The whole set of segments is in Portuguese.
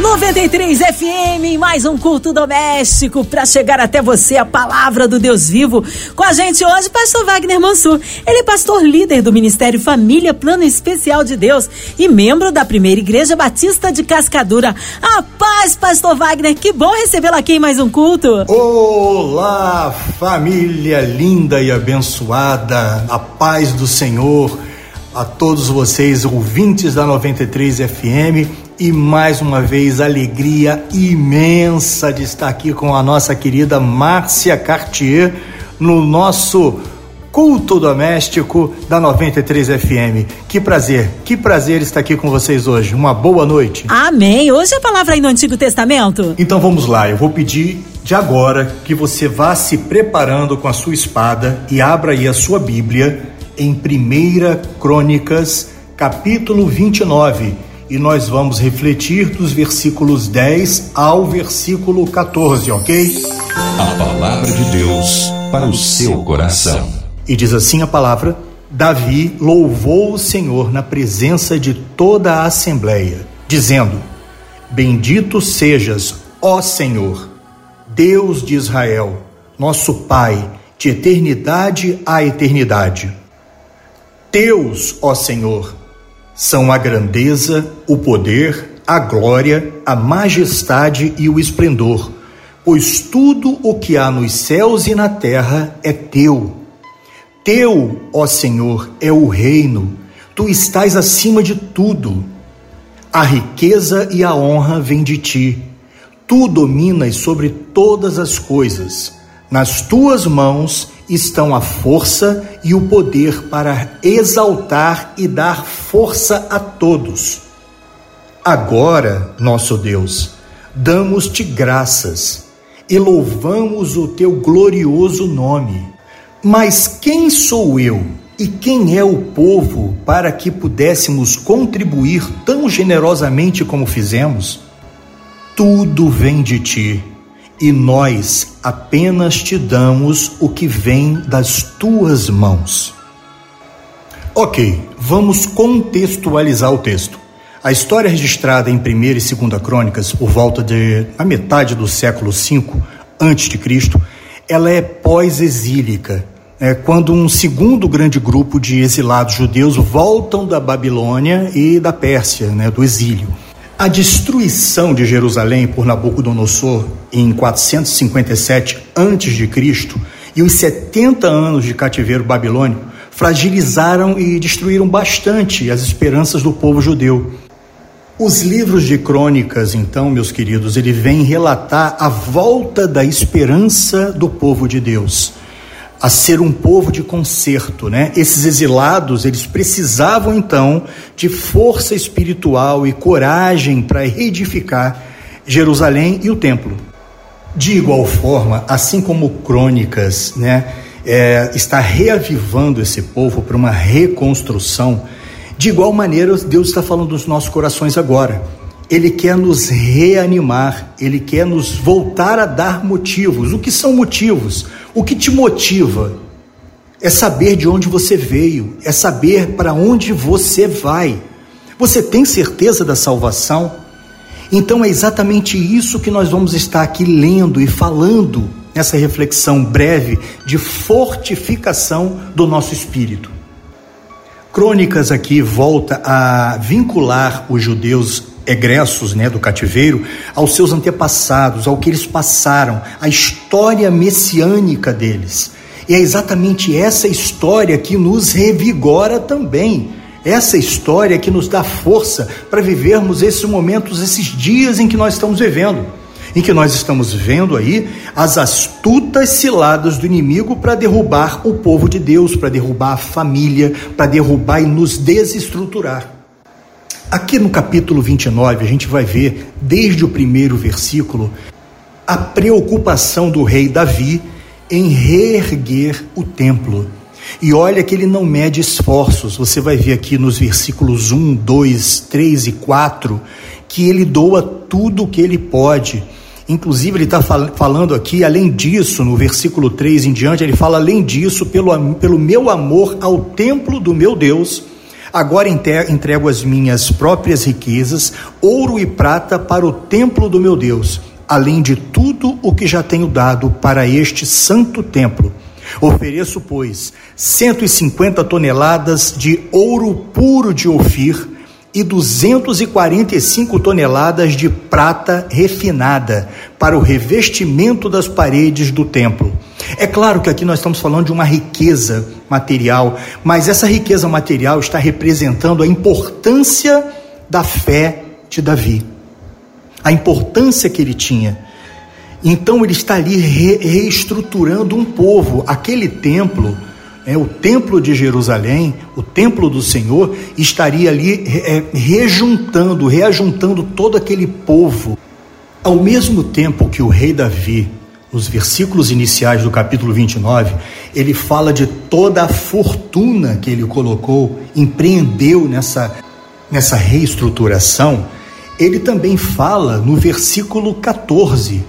93 FM, mais um culto doméstico para chegar até você a palavra do Deus vivo. Com a gente hoje, pastor Wagner Mansur. Ele é pastor líder do Ministério Família Plano Especial de Deus e membro da Primeira Igreja Batista de Cascadura. A paz, pastor Wagner, que bom recebê-lo aqui em mais um culto. Olá, família linda e abençoada. A paz do Senhor a todos vocês ouvintes da 93 FM e mais uma vez alegria imensa de estar aqui com a nossa querida Márcia Cartier no nosso culto doméstico da 93 FM. Que prazer, que prazer estar aqui com vocês hoje. Uma boa noite. Amém. Hoje é a palavra aí no Antigo Testamento. Então vamos lá, eu vou pedir de agora que você vá se preparando com a sua espada e abra aí a sua Bíblia em 1 Crônicas, capítulo 29 e nós vamos refletir dos versículos 10 ao versículo 14, ok? A palavra de Deus para o seu coração. E diz assim a palavra: Davi louvou o Senhor na presença de toda a assembleia, dizendo: Bendito sejas, ó Senhor, Deus de Israel, nosso Pai, de eternidade a eternidade. Teus, ó Senhor, são a grandeza, o poder, a glória, a majestade e o esplendor, pois tudo o que há nos céus e na terra é teu. Teu, ó Senhor, é o reino, tu estás acima de tudo. A riqueza e a honra vêm de ti. Tu dominas sobre todas as coisas. Nas tuas mãos estão a força e o poder para exaltar e dar força a todos. Agora, nosso Deus, damos-te graças e louvamos o teu glorioso nome. Mas quem sou eu e quem é o povo para que pudéssemos contribuir tão generosamente como fizemos? Tudo vem de ti e nós apenas te damos o que vem das tuas mãos. Ok, vamos contextualizar o texto. A história registrada em 1 e 2 Crônicas, por volta de a metade do século V a.C., ela é pós-exílica, é quando um segundo grande grupo de exilados judeus voltam da Babilônia e da Pérsia, né, do exílio. A destruição de Jerusalém por Nabucodonosor em 457 a.C. e os 70 anos de cativeiro babilônico fragilizaram e destruíram bastante as esperanças do povo judeu. Os livros de crônicas, então, meus queridos, ele vem relatar a volta da esperança do povo de Deus a ser um povo de conserto, né? Esses exilados, eles precisavam então de força espiritual e coragem para reedificar Jerusalém e o templo. De igual forma, assim como Crônicas, né, é, está reavivando esse povo para uma reconstrução, de igual maneira Deus está falando dos nossos corações agora. Ele quer nos reanimar, ele quer nos voltar a dar motivos. O que são motivos? O que te motiva é saber de onde você veio, é saber para onde você vai. Você tem certeza da salvação? Então é exatamente isso que nós vamos estar aqui lendo e falando nessa reflexão breve de fortificação do nosso espírito. Crônicas aqui volta a vincular os judeus egressos né, do cativeiro aos seus antepassados, ao que eles passaram, a história messiânica deles. E é exatamente essa história que nos revigora também. Essa história que nos dá força para vivermos esses momentos, esses dias em que nós estamos vivendo, em que nós estamos vendo aí as astutas ciladas do inimigo para derrubar o povo de Deus, para derrubar a família, para derrubar e nos desestruturar. Aqui no capítulo 29, a gente vai ver, desde o primeiro versículo, a preocupação do rei Davi em reerguer o templo. E olha que ele não mede esforços, você vai ver aqui nos versículos 1, 2, 3 e 4 que ele doa tudo o que ele pode. Inclusive, ele está fal falando aqui, além disso, no versículo 3 em diante, ele fala: além disso, pelo, pelo meu amor ao templo do meu Deus, agora entrego as minhas próprias riquezas, ouro e prata, para o templo do meu Deus, além de tudo o que já tenho dado para este santo templo. Ofereço, pois, 150 toneladas de ouro puro de Ofir e 245 toneladas de prata refinada para o revestimento das paredes do templo. É claro que aqui nós estamos falando de uma riqueza material, mas essa riqueza material está representando a importância da fé de Davi, a importância que ele tinha. Então ele está ali re reestruturando um povo, aquele templo é, o templo de Jerusalém, o templo do Senhor, estaria ali é, rejuntando, reajuntando todo aquele povo. Ao mesmo tempo que o rei Davi, nos versículos iniciais do capítulo 29, ele fala de toda a fortuna que ele colocou, empreendeu nessa, nessa reestruturação, ele também fala no versículo 14: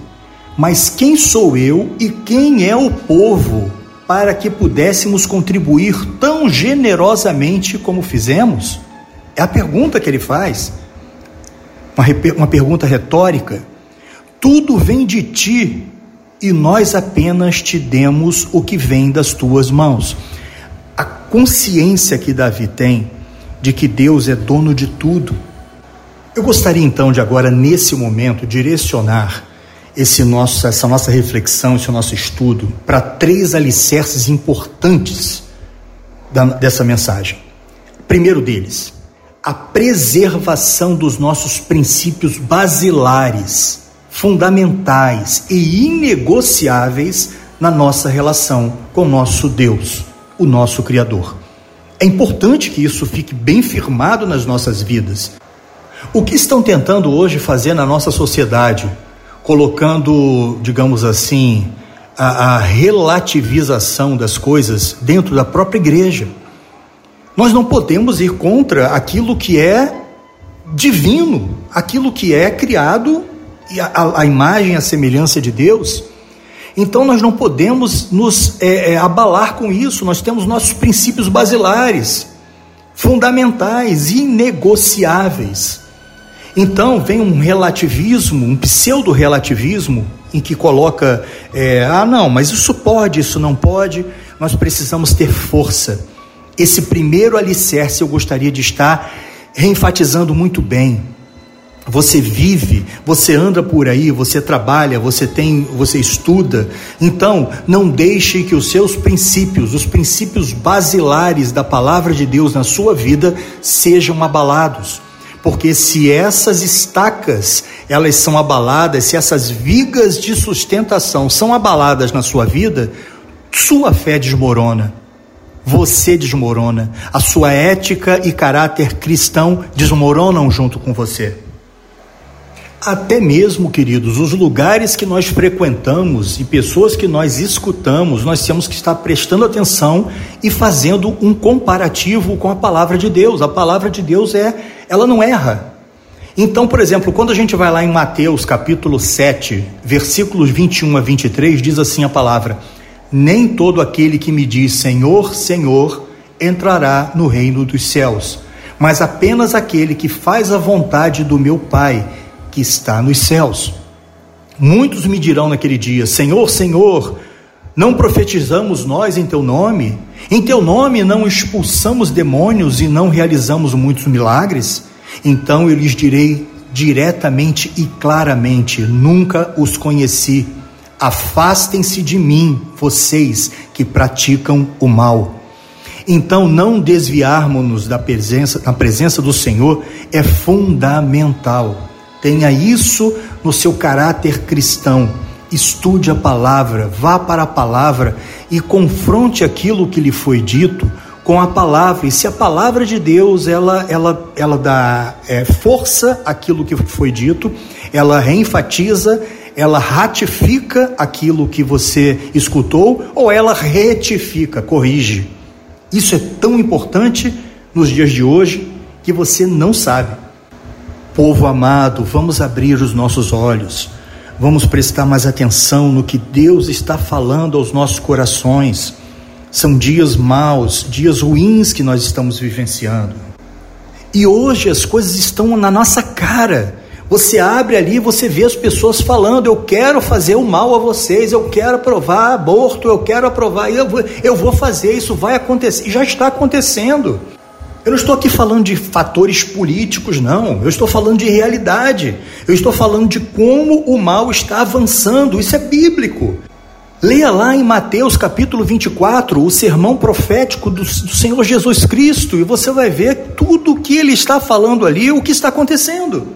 Mas quem sou eu e quem é o povo para que pudéssemos contribuir tão generosamente como fizemos? É a pergunta que ele faz. Uma, uma pergunta retórica. Tudo vem de ti e nós apenas te demos o que vem das tuas mãos. A consciência que Davi tem de que Deus é dono de tudo. Eu gostaria então de agora, nesse momento, direcionar esse nosso, essa nossa reflexão, esse nosso estudo para três alicerces importantes da, dessa mensagem. Primeiro deles, a preservação dos nossos princípios basilares, fundamentais e inegociáveis na nossa relação com nosso Deus, o nosso Criador. É importante que isso fique bem firmado nas nossas vidas. O que estão tentando hoje fazer na nossa sociedade colocando, digamos assim, a, a relativização das coisas dentro da própria igreja. Nós não podemos ir contra aquilo que é divino, aquilo que é criado, a, a imagem, a semelhança de Deus. Então nós não podemos nos é, é, abalar com isso, nós temos nossos princípios basilares, fundamentais, inegociáveis. Então vem um relativismo, um pseudo-relativismo, em que coloca: é, ah, não, mas isso pode, isso não pode. Nós precisamos ter força. Esse primeiro alicerce eu gostaria de estar reenfatizando muito bem. Você vive, você anda por aí, você trabalha, você tem, você estuda. Então, não deixe que os seus princípios, os princípios basilares da palavra de Deus na sua vida sejam abalados porque se essas estacas elas são abaladas, se essas vigas de sustentação são abaladas na sua vida, sua fé desmorona. Você desmorona, a sua ética e caráter cristão desmoronam junto com você. Até mesmo, queridos, os lugares que nós frequentamos e pessoas que nós escutamos, nós temos que estar prestando atenção e fazendo um comparativo com a palavra de Deus. A palavra de Deus é, ela não erra. Então, por exemplo, quando a gente vai lá em Mateus capítulo 7, versículos 21 a 23, diz assim a palavra: Nem todo aquele que me diz Senhor, Senhor, entrará no reino dos céus, mas apenas aquele que faz a vontade do meu Pai que está nos céus. Muitos me dirão naquele dia: Senhor, Senhor, não profetizamos nós em teu nome? Em teu nome não expulsamos demônios e não realizamos muitos milagres? Então eu lhes direi diretamente e claramente: nunca os conheci. Afastem-se de mim, vocês que praticam o mal. Então, não desviarmos-nos da presença, da presença do Senhor é fundamental. Tenha isso no seu caráter cristão. Estude a palavra, vá para a palavra e confronte aquilo que lhe foi dito com a palavra. E se a palavra de Deus ela ela ela dá é, força àquilo que foi dito, ela reenfatiza, ela ratifica aquilo que você escutou ou ela retifica, corrige. Isso é tão importante nos dias de hoje que você não sabe. Povo amado, vamos abrir os nossos olhos, Vamos prestar mais atenção no que Deus está falando aos nossos corações. São dias maus, dias ruins que nós estamos vivenciando. E hoje as coisas estão na nossa cara. Você abre ali, você vê as pessoas falando: Eu quero fazer o mal a vocês, eu quero aprovar aborto, eu quero aprovar, eu vou, eu vou fazer, isso vai acontecer. E já está acontecendo. Eu não estou aqui falando de fatores políticos, não. Eu estou falando de realidade. Eu estou falando de como o mal está avançando. Isso é bíblico. Leia lá em Mateus capítulo 24 o sermão profético do, Senhor Jesus Cristo e você vai ver tudo o que ele está falando ali, o que está acontecendo.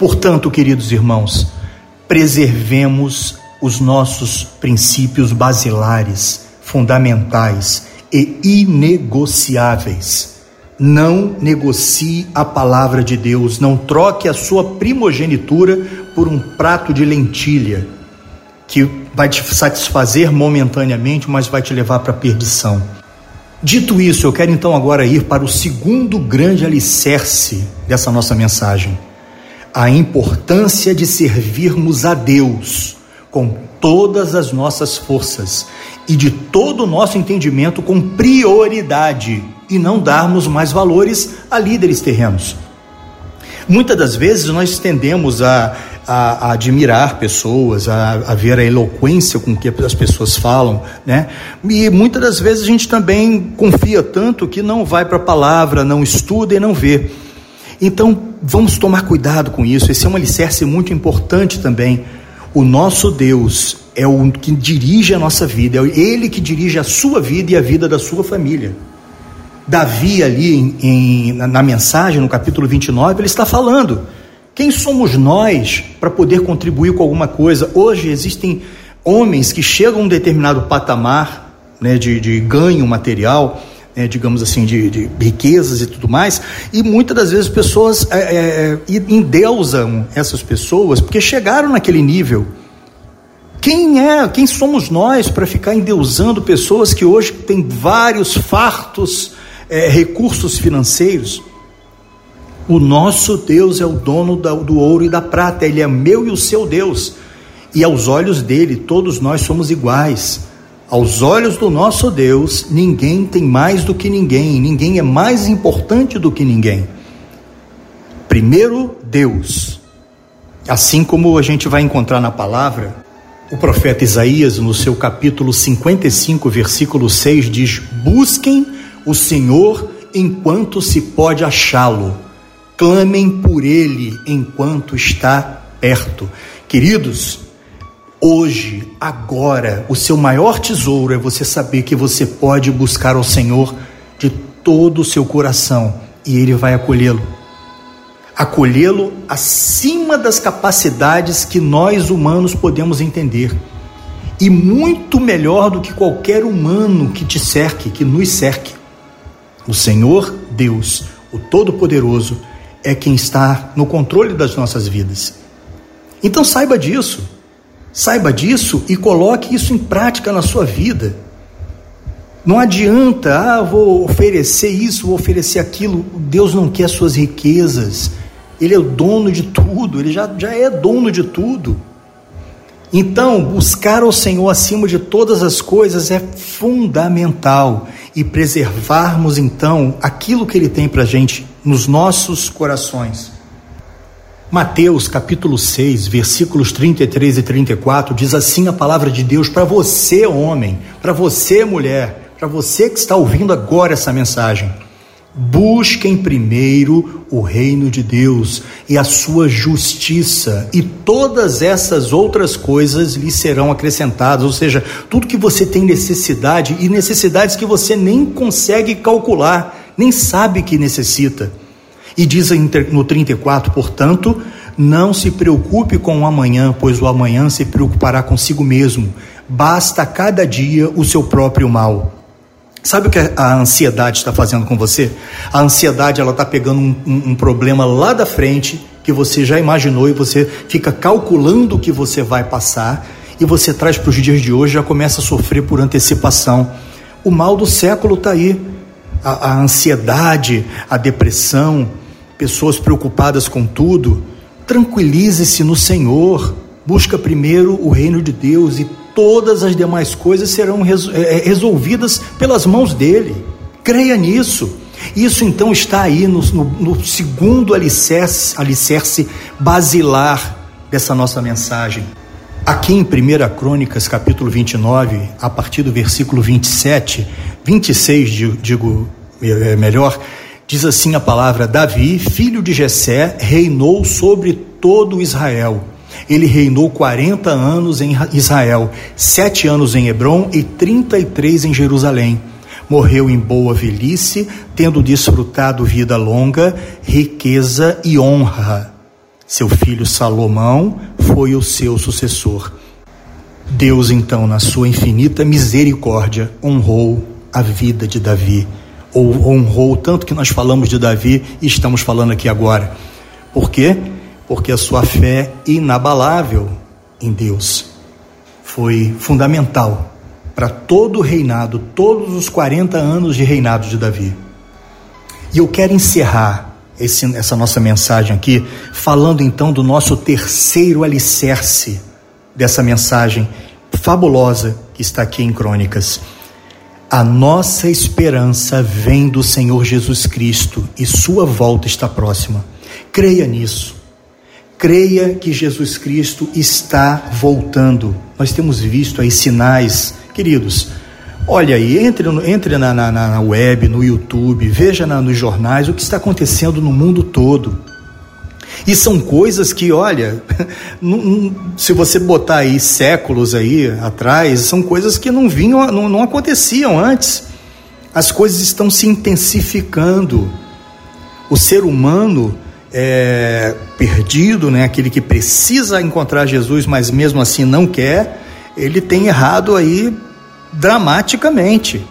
Portanto, queridos irmãos, preservemos os nossos princípios basilares, fundamentais e inegociáveis. Não negocie a palavra de Deus, não troque a sua primogenitura por um prato de lentilha que vai te satisfazer momentaneamente, mas vai te levar para a perdição. Dito isso, eu quero então agora ir para o segundo grande alicerce dessa nossa mensagem: a importância de servirmos a Deus com todas as nossas forças e de todo o nosso entendimento com prioridade e não darmos mais valores a líderes terrenos. Muitas das vezes nós tendemos a, a, a admirar pessoas, a, a, ver a eloquência com que as pessoas falam, né? E muitas das vezes a gente também confia tanto que não vai para a palavra, não estuda e não vê. Então vamos tomar cuidado com isso. Esse é um alicerce muito importante também. O nosso Deus é o que dirige a nossa vida, é Ele que dirige a sua vida e a vida da sua família. Davi, ali em, em, na mensagem, no capítulo 29, ele está falando: quem somos nós para poder contribuir com alguma coisa? Hoje existem homens que chegam a um determinado patamar né, de, de ganho material, né, digamos assim, de, de, riquezas e tudo mais, e muitas das vezes pessoas é, é, é endeusam essas pessoas porque chegaram naquele nível. Quem é, quem somos nós para ficar endeusando pessoas que hoje têm vários fartos é, recursos financeiros. O nosso Deus é o dono do ouro e da prata, ele é meu e o seu Deus. E aos olhos dele, todos nós somos iguais. Aos olhos do nosso Deus, ninguém tem mais do que ninguém, ninguém é mais importante do que ninguém. Primeiro, Deus. Assim como a gente vai encontrar na palavra, o profeta Isaías, no seu capítulo 55, versículo 6, diz: Busquem o Senhor enquanto se pode achá-lo. Clamem por ele enquanto está perto. Queridos, hoje, agora, o seu maior tesouro é você saber que você pode buscar ao Senhor de todo o seu coração e ele vai acolhê-lo. Acolhê-lo acima das capacidades que nós humanos podemos entender. E muito melhor do que qualquer humano que te cerque, que nos cerque. O Senhor Deus, o Todo-Poderoso, é quem está no controle das nossas vidas. Então saiba disso. Saiba disso e coloque isso em prática na sua vida. Não adianta, ah, vou oferecer isso, vou oferecer aquilo. Deus não quer suas riquezas. Ele é o dono de tudo, ele já, já é dono de tudo. Então, buscar o Senhor acima de todas as coisas é fundamental e preservarmos então aquilo que Ele tem para a gente nos nossos corações. Mateus capítulo 6, versículos 33 e 34 diz assim a palavra de Deus para você, homem, para você, mulher, para você que está ouvindo agora essa mensagem. Busquem primeiro o reino de Deus e a sua justiça, e todas essas outras coisas lhe serão acrescentadas. Ou seja, tudo que você tem necessidade e necessidades que você nem consegue calcular, nem sabe que necessita. E diz no 34, portanto, não se preocupe com o amanhã, pois o amanhã se preocupará consigo mesmo. Basta cada dia o seu próprio mal. Sabe o que a ansiedade está fazendo com você? A ansiedade ela está pegando um, um, um, problema lá da frente que você já imaginou e você fica calculando o que você vai passar e você traz para os dias de hoje já começa a sofrer por antecipação. O mal do século está aí. A, a ansiedade, a depressão, pessoas preocupadas com tudo. Tranquilize-se no Senhor. Busca primeiro o reino de Deus e todas as demais coisas serão é, é, resolvidas pelas mãos dele. Creia nisso. Isso então está aí no, no, no segundo alicerce, alicerce basilar dessa nossa mensagem. Aqui em 1 Crônicas, capítulo 29, a partir do versículo 27, 26, digo é, é melhor, diz assim a palavra: Davi, filho de Jessé, reinou sobre todo Israel. Ele reinou 40 anos em Israel, sete anos em Hebron e 33 em Jerusalém. Morreu em boa velhice, tendo desfrutado vida longa, riqueza e honra. Seu filho Salomão foi o seu sucessor. Deus, então, na sua infinita misericórdia, honrou a vida de Davi, honrou tanto que nós falamos de Davi e estamos falando aqui agora. Por quê? Porque a sua fé inabalável em Deus foi fundamental para todo o reinado, todos os 40 anos de reinado de Davi. E eu quero encerrar esse, essa nossa mensagem aqui, falando então do nosso terceiro alicerce dessa mensagem fabulosa que está aqui em Crônicas. A nossa esperança vem do Senhor Jesus Cristo e sua volta está próxima. Creia nisso. Creia que Jesus Cristo está voltando. Nós temos visto aí sinais Queridos, olha aí, entre, entre na, na, na web, no YouTube, veja na, nos jornais o que está acontecendo no mundo todo. E são coisas que, olha, se você botar aí séculos aí atrás, são coisas que não vinham, não, não aconteciam antes. As coisas estão se intensificando. O ser humano é perdido, né? Aquele que precisa encontrar Jesus, mas mesmo assim não quer, ele tem errado aí dramaticamente.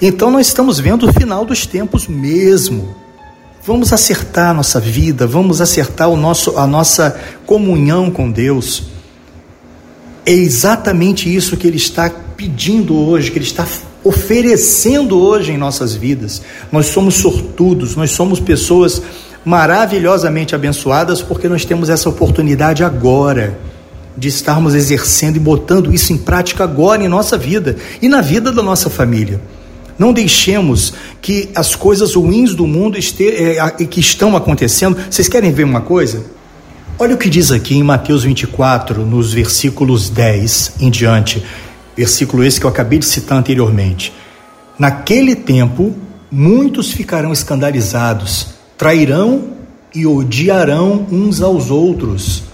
Então nós estamos vendo o final dos tempos mesmo. Vamos acertar a nossa vida, vamos acertar o nosso, a nossa comunhão com Deus. É exatamente isso que Ele está pedindo hoje, que Ele está oferecendo hoje em nossas vidas. Nós somos sortudos, nós somos pessoas maravilhosamente abençoadas porque nós temos essa oportunidade agora de estarmos exercendo e botando isso em prática agora em nossa vida e na vida da nossa família. Não deixemos que as coisas ruins do mundo este, é, que estão acontecendo. Vocês querem ver uma coisa? Olha o que diz aqui em Mateus 24, nos versículos 10 em diante, versículo esse que eu acabei de citar anteriormente. Naquele tempo, muitos ficarão escandalizados, trairão e odiarão uns aos outros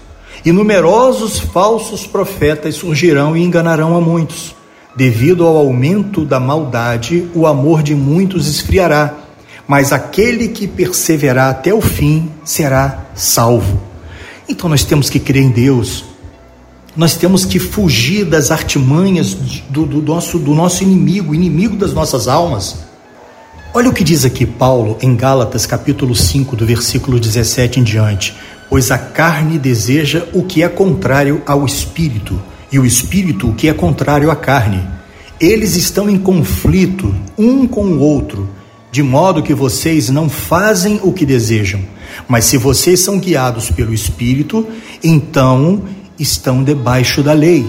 e numerosos falsos profetas surgirão e enganarão a muitos. Devido ao aumento da maldade, o amor de muitos esfriará, mas aquele que perseverar até o fim será salvo. Então nós temos que crer em Deus, nós temos que fugir das artimanhas do, do, nosso, do nosso inimigo, inimigo das nossas almas. Olha o que diz aqui Paulo em Gálatas capítulo 5, do versículo 17 em diante pois a carne deseja o que é contrário ao espírito, e o espírito o que é contrário à carne. Eles estão em conflito um com o outro, de modo que vocês não fazem o que desejam. Mas se vocês são guiados pelo espírito, então estão debaixo da lei.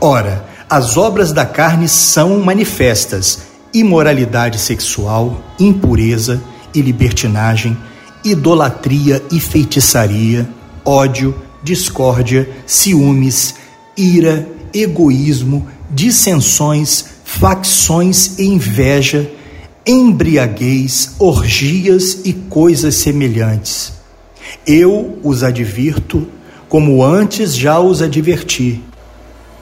Ora, as obras da carne são manifestas: imoralidade sexual, impureza e libertinagem idolatria e feitiçaria, ódio, discórdia, ciúmes, ira, egoísmo, dissensões, facções e inveja, embriaguez, orgias e coisas semelhantes. Eu os advirto, como antes já os adverti.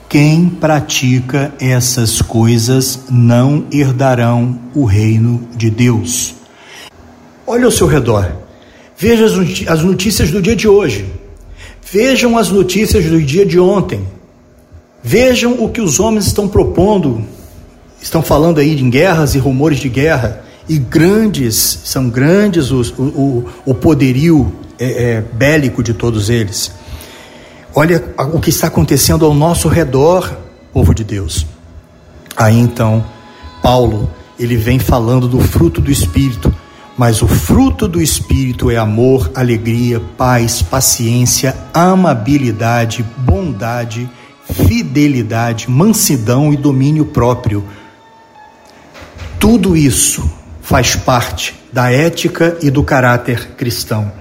Quem pratica essas coisas não herdarão o reino de Deus. Olha ao seu redor. Veja as notícias do dia de hoje. Vejam as notícias do dia de ontem. Vejam o que os homens estão propondo. Estão falando aí em guerras e rumores de guerra. E grandes, são grandes os, o, o, o poderio é, é, bélico de todos eles. Olha o que está acontecendo ao nosso redor, povo de Deus. Aí então, Paulo, ele vem falando do fruto do Espírito Mas o fruto do Espírito é amor, alegria, paz, paciência, amabilidade, bondade, fidelidade, mansidão e domínio próprio. Tudo isso faz parte da ética e do caráter cristão.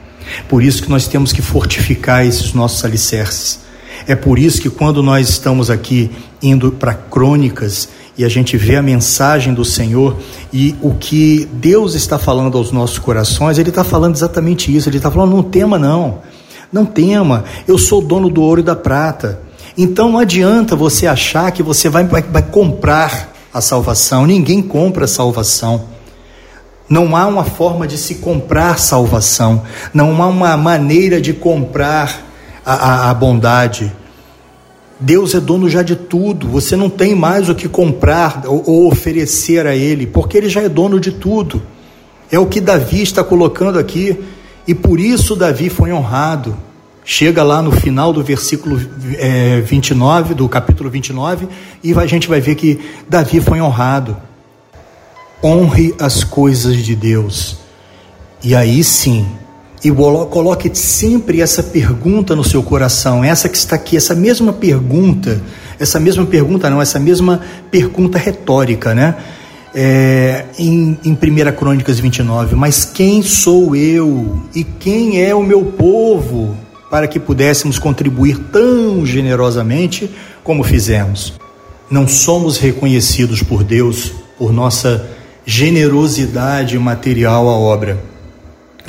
Por isso que nós temos que fortificar esses nossos alicerces. É por isso que quando nós estamos aqui indo para crônicas e a gente vê a mensagem do Senhor e o que Deus está falando aos nossos corações, Ele está falando exatamente isso. Ele está falando: não tema, não. Não tema, eu sou dono do ouro e da prata. Então não adianta você achar que você vai, vai, vai comprar a salvação. Ninguém compra a salvação. Não há uma forma de se comprar salvação. Não há uma maneira de comprar a, a, a bondade. Deus é dono já de tudo, você não tem mais o que comprar ou, oferecer a Ele, porque Ele já é dono de tudo. É o que Davi está colocando aqui, e por isso Davi foi honrado. Chega lá no final do versículo é, 29, do capítulo 29, e a gente vai ver que Davi foi honrado. Honre as coisas de Deus, e aí sim e coloque sempre essa pergunta no seu coração, essa que está aqui, essa mesma pergunta, essa mesma pergunta não, essa mesma pergunta retórica, né? É, em, em 1 Crônicas 29, mas quem sou eu e quem é o meu povo para que pudéssemos contribuir tão generosamente como fizemos? Não somos reconhecidos por Deus por nossa generosidade material à obra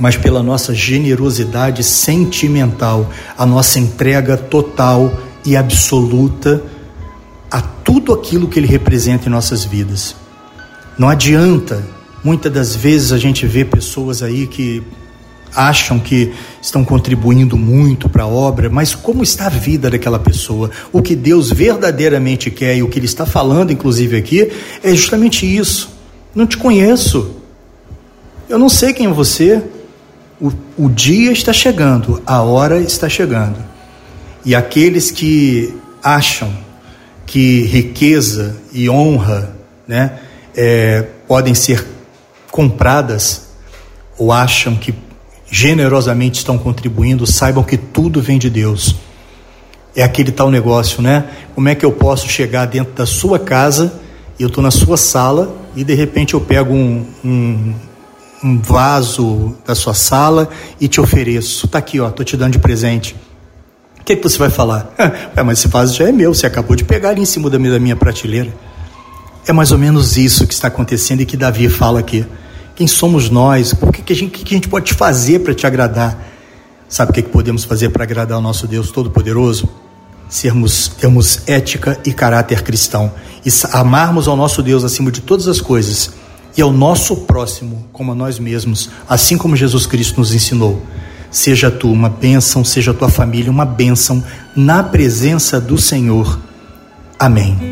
mas pela nossa generosidade sentimental, a nossa entrega total e absoluta a tudo aquilo que ele representa em nossas vidas. Não adianta, muitas das vezes a gente vê pessoas aí que acham que estão contribuindo muito para a obra, mas como está a vida daquela pessoa? O que Deus verdadeiramente quer e o que Ele está falando, inclusive aqui, é justamente isso. Não te conheço, eu não sei quem é você, o, o dia está chegando, a hora está chegando. E aqueles que acham que riqueza e honra né, é, podem ser compradas, ou acham que generosamente estão contribuindo, saibam que tudo vem de Deus. É aquele tal negócio, né? Como é que eu posso chegar dentro da sua casa eu estou na sua sala e de repente eu pego um, um um vaso da sua sala e te ofereço. Está aqui, ó, tô te dando de presente. O que, é que você vai falar? É, mas esse vaso já é meu, você acabou de pegar ali em cima da minha prateleira. É mais ou menos isso que está acontecendo e que Davi fala aqui. Quem somos nós? O que, que, a, gente, que, que a gente pode fazer para te agradar? Sabe o que, que podemos fazer para agradar o nosso Deus Todo-Poderoso? Sermos, termos ética e caráter cristão e amarmos ao nosso Deus acima de todas as coisas e ao nosso próximo como a nós mesmos, assim como Jesus Cristo nos ensinou. Seja tu uma bênção, seja tua família uma bênção na presença do Senhor. Amém.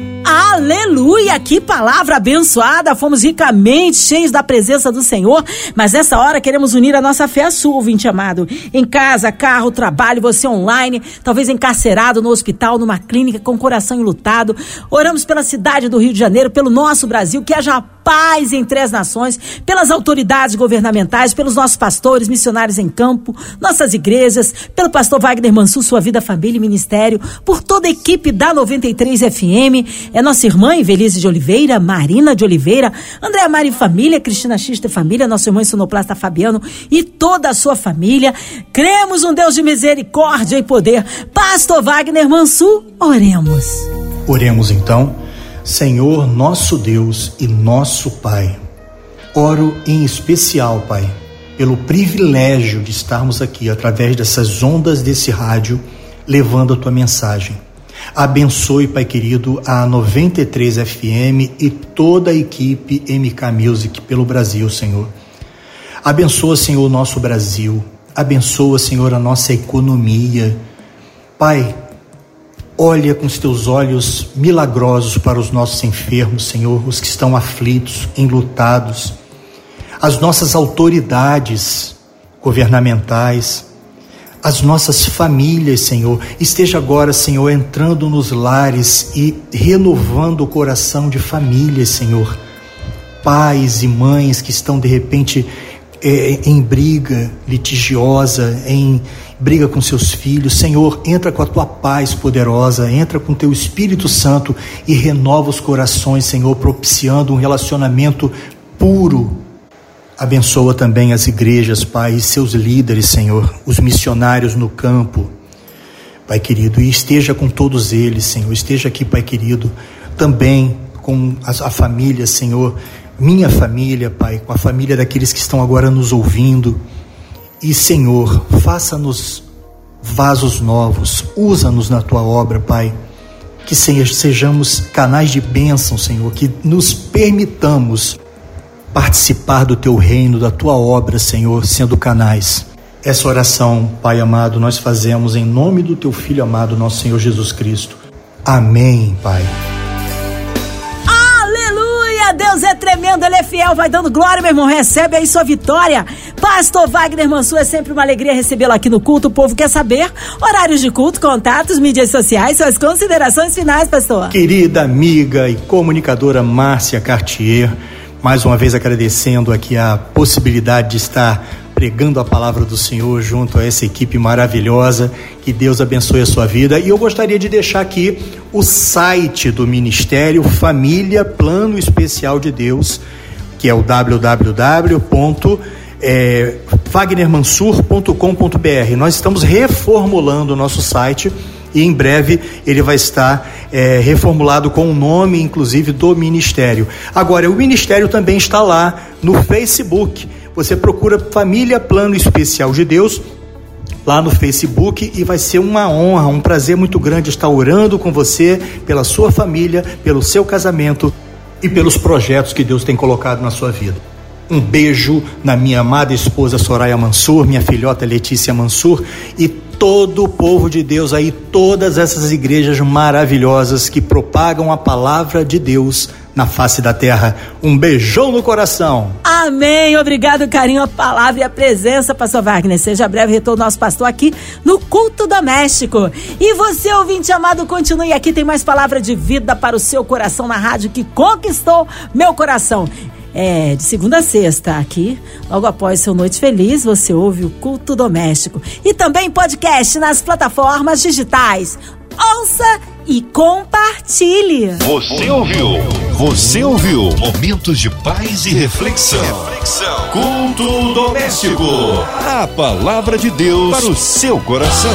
Aleluia! Que palavra abençoada! Fomos ricamente cheios da presença do Senhor, mas nessa hora queremos unir a nossa fé à sua, ouvinte amado. Em casa, carro, trabalho, você online, talvez encarcerado no hospital, numa clínica com o coração enlutado. Oramos pela cidade do Rio de Janeiro, pelo nosso Brasil, que haja paz entre as nações, pelas autoridades governamentais, pelos nossos pastores, missionários em campo, nossas igrejas, pelo pastor Wagner Mansur, sua vida, família e ministério, por toda a equipe da 93 FM, é nossa irmã Invelise de Oliveira, Marina de Oliveira, Andréa Mari Família, Cristina Xista Família, nosso irmão sonoplasta Fabiano e toda a sua família. Cremos um Deus de misericórdia e poder. Pastor Wagner Mansur, oremos. Oremos então. Senhor nosso Deus e nosso Pai, oro em especial, Pai, pelo privilégio de estarmos aqui através dessas ondas desse rádio, levando a tua mensagem. Abençoe, Pai querido, a 93 FM e toda a equipe MK Music pelo Brasil, Senhor. Abençoa, Senhor, o nosso Brasil. Abençoa, Senhor, a nossa economia. Pai, Olha com os teus olhos milagrosos para os nossos enfermos, Senhor, os que estão aflitos, enlutados, as nossas autoridades governamentais, as nossas famílias, Senhor. Esteja agora, Senhor, entrando nos lares e renovando o coração de famílias, Senhor. Pais e mães que estão de repente é, em briga litigiosa, em briga com seus filhos. Senhor, entra com a tua paz poderosa, entra com teu Espírito Santo e renova os corações, Senhor, propiciando um relacionamento puro. Abençoa também as igrejas, Pai, e seus líderes, Senhor, os missionários no campo. Pai querido, e esteja com todos eles, Senhor. Esteja aqui, Pai querido, também com a, a família, Senhor, minha família, Pai, com a família daqueles que estão agora nos ouvindo. E, Senhor, faça-nos vasos novos, usa-nos na tua obra, Pai. Que sejamos canais de bênção, Senhor, que nos permitamos participar do teu reino, da tua obra, Senhor, sendo canais. Essa oração, Pai amado, nós fazemos em nome do teu filho amado, nosso Senhor Jesus Cristo. Amém, Pai. Deus é tremendo, Ele é fiel, vai dando glória, meu irmão. Recebe aí sua vitória. Pastor Wagner Mansur, é sempre uma alegria recebê-lo aqui no culto. O povo quer saber horários de culto, contatos, mídias sociais, suas considerações finais, pastor. Querida amiga e comunicadora Márcia Cartier, mais uma vez agradecendo aqui a possibilidade de estar pregando a palavra do Senhor junto a essa equipe maravilhosa. Que Deus abençoe a sua vida. E eu gostaria de deixar aqui o site do Ministério Família Plano Especial de Deus, que é o www.wagnermansur.com.br. Nós estamos reformulando o nosso site e em breve ele vai estar é, reformulado com o nome, inclusive, do Ministério. Agora, o Ministério também está lá no Facebook. Você procura Família Plano Especial de Deus lá no Facebook e vai ser uma honra, um prazer muito grande estar orando com você, pela sua família, pelo seu casamento e pelos projetos que Deus tem colocado na sua vida. Um beijo na minha amada esposa Soraya Mansur, minha filhota Letícia Mansur e todo o povo de Deus aí, todas essas igrejas maravilhosas que propagam a palavra de Deus na face da terra. Um beijão no coração. Amém. Obrigado, carinho, a palavra e a presença, pastor Wagner. Seja breve retorno nosso pastor aqui no culto doméstico. E você, ouvinte amado, continue aqui. Tem mais palavra de vida para o seu coração na rádio que conquistou meu coração. É, de segunda a sexta, aqui, logo após seu Noite Feliz, você ouve o Culto Doméstico. E também podcast nas plataformas digitais. Ouça e compartilhe. Você ouviu? Você ouviu? Momentos de paz e reflexão. reflexão. Culto doméstico. A palavra de Deus para o seu coração.